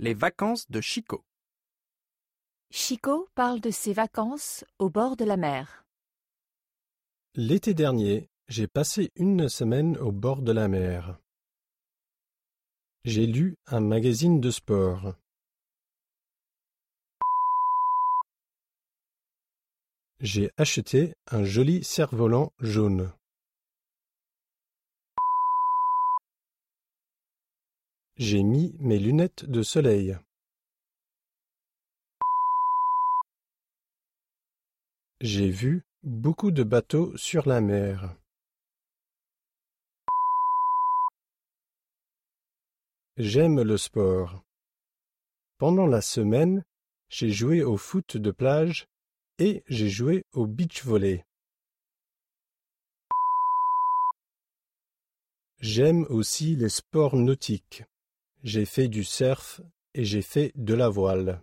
Les vacances de Chico. Chico parle de ses vacances au bord de la mer. L'été dernier, j'ai passé une semaine au bord de la mer. J'ai lu un magazine de sport. J'ai acheté un joli cerf-volant jaune. J'ai mis mes lunettes de soleil. J'ai vu beaucoup de bateaux sur la mer. J'aime le sport. Pendant la semaine, j'ai joué au foot de plage et j'ai joué au beach volley. J'aime aussi les sports nautiques. J'ai fait du surf et j'ai fait de la voile.